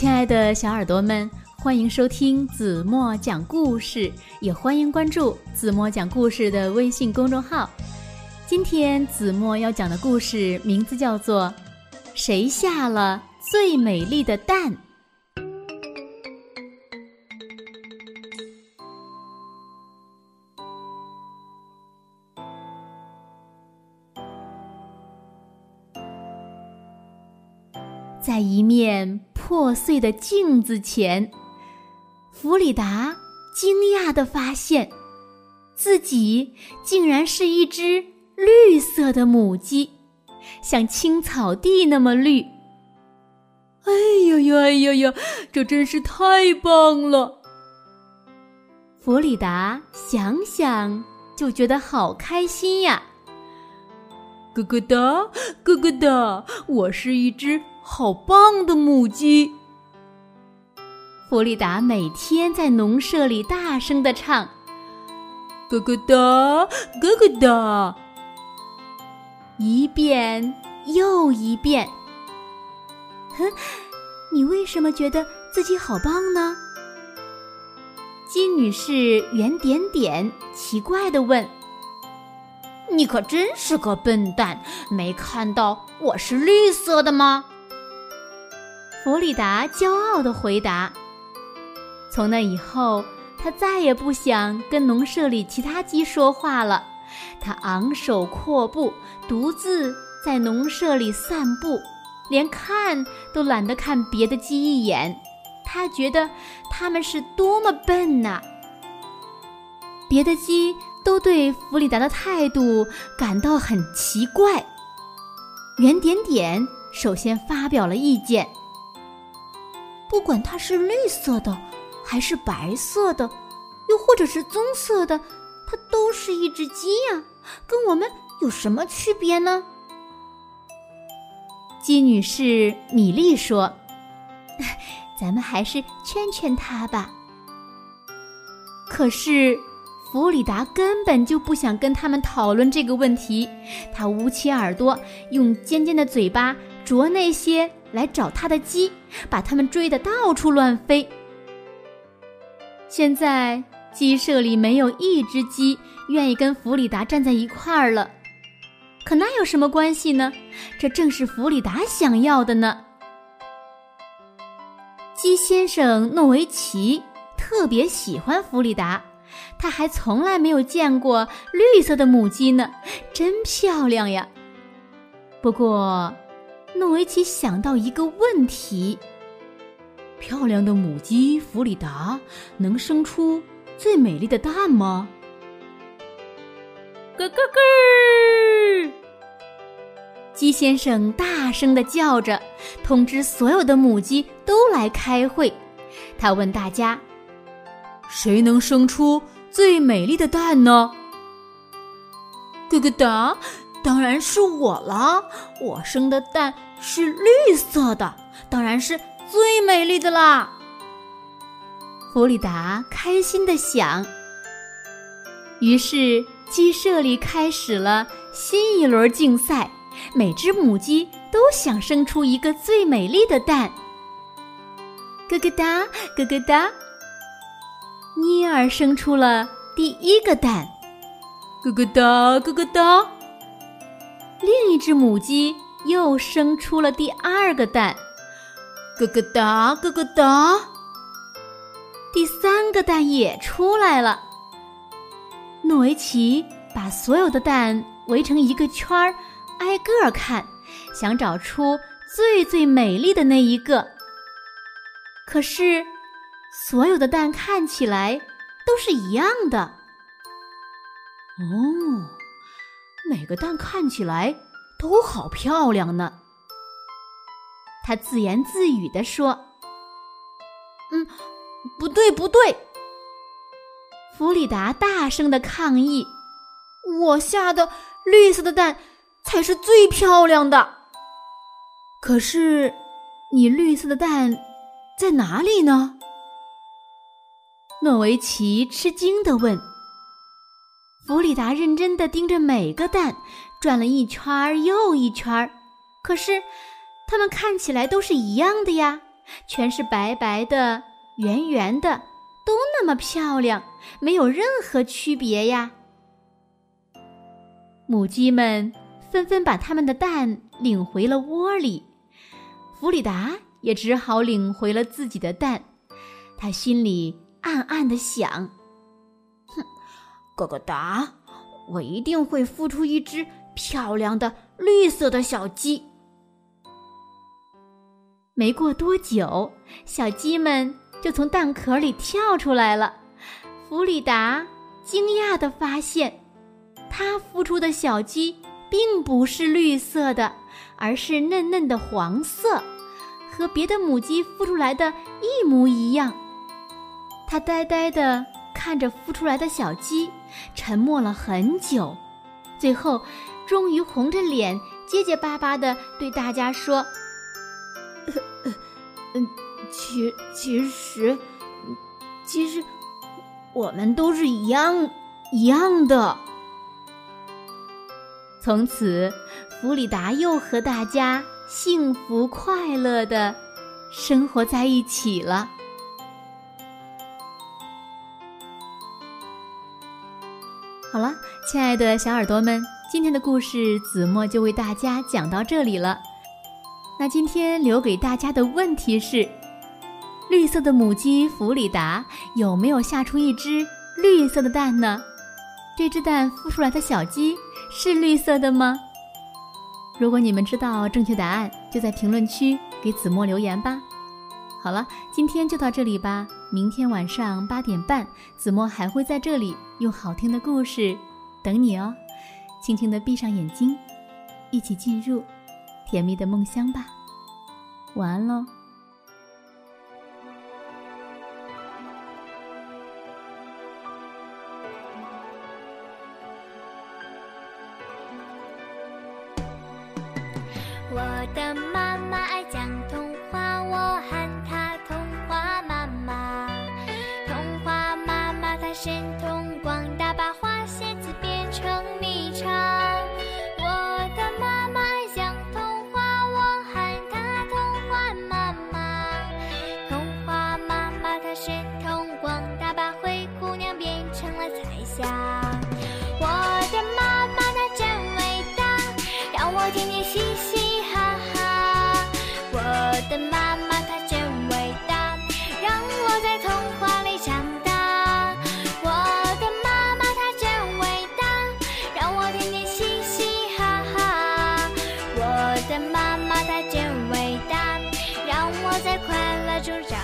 亲爱的小耳朵们，欢迎收听子墨讲故事，也欢迎关注子墨讲故事的微信公众号。今天子墨要讲的故事名字叫做《谁下了最美丽的蛋》。在一面破碎的镜子前，弗里达惊讶地发现，自己竟然是一只绿色的母鸡，像青草地那么绿。哎呀呀，哎呀呀，这真是太棒了！弗里达想想就觉得好开心呀。咯咯哒，咯咯哒，我是一只。好棒的母鸡！弗里达每天在农舍里大声的唱：“咯咯哒，咯咯哒。”一遍又一遍。哼，你为什么觉得自己好棒呢？金女士圆点点奇怪的问：“你可真是个笨蛋，没看到我是绿色的吗？”弗里达骄傲地回答：“从那以后，他再也不想跟农舍里其他鸡说话了。他昂首阔步，独自在农舍里散步，连看都懒得看别的鸡一眼。他觉得他们是多么笨呐！别的鸡都对弗里达的态度感到很奇怪。圆点点首先发表了意见。”不管它是绿色的，还是白色的，又或者是棕色的，它都是一只鸡呀，跟我们有什么区别呢？鸡女士米莉说：“ 咱们还是劝劝他吧。”可是弗里达根本就不想跟他们讨论这个问题，他捂起耳朵，用尖尖的嘴巴啄那些。来找他的鸡，把他们追得到处乱飞。现在鸡舍里没有一只鸡愿意跟弗里达站在一块儿了，可那有什么关系呢？这正是弗里达想要的呢。鸡先生诺维奇特别喜欢弗里达，他还从来没有见过绿色的母鸡呢，真漂亮呀。不过。诺维奇想到一个问题：漂亮的母鸡弗里达能生出最美丽的蛋吗？咯咯咯！鸡先生大声的叫着，通知所有的母鸡都来开会。他问大家：谁能生出最美丽的蛋呢？咯咯哒！当然是我了，我生的蛋是绿色的，当然是最美丽的啦。弗里达开心的想。于是鸡舍里开始了新一轮竞赛，每只母鸡都想生出一个最美丽的蛋。咯咯哒，咯咯哒，妮儿生出了第一个蛋。咯咯哒，咯咯哒。另一只母鸡又生出了第二个蛋，咯咯哒，咯咯哒。第三个蛋也出来了。诺维奇把所有的蛋围成一个圈儿，挨个儿看，想找出最最美丽的那一个。可是，所有的蛋看起来都是一样的。哦。每个蛋看起来都好漂亮呢，他自言自语地说：“嗯，不对，不对。”弗里达大声的抗议：“我下的绿色的蛋才是最漂亮的。”可是，你绿色的蛋在哪里呢？诺维奇吃惊的问。弗里达认真的盯着每个蛋，转了一圈又一圈可是，它们看起来都是一样的呀，全是白白的、圆圆的，都那么漂亮，没有任何区别呀。母鸡们纷纷把它们的蛋领回了窝里，弗里达也只好领回了自己的蛋。他心里暗暗的想：“，咯咯哒，我一定会孵出一只漂亮的绿色的小鸡。”没过多久，小鸡们就从蛋壳里跳出来了。弗里达惊讶地发现，它孵出的小鸡并不是绿色的，而是嫩嫩的黄色，和别的母鸡孵出来的一模一样。他呆呆地看着孵出来的小鸡，沉默了很久，最后，终于红着脸结结巴巴地对大家说。嗯，其其实，其实，我们都是一样一样的。从此，弗里达又和大家幸福快乐的生活在一起了。好了，亲爱的小耳朵们，今天的故事子墨就为大家讲到这里了。那今天留给大家的问题是：绿色的母鸡弗里达有没有下出一只绿色的蛋呢？这只蛋孵出来的小鸡是绿色的吗？如果你们知道正确答案，就在评论区给子墨留言吧。好了，今天就到这里吧。明天晚上八点半，子墨还会在这里用好听的故事等你哦。轻轻的闭上眼睛，一起进入。甜蜜的梦乡吧，晚安喽。呀我的妈妈她真伟大让我天天嘻嘻哈哈我的妈妈她真伟大让我在童话里长大我的妈妈她真伟大让我天天嘻嘻哈哈我的妈妈她真伟大让我在快乐中长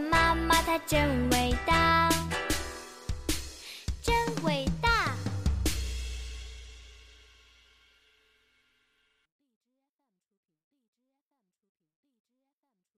妈妈她真伟大。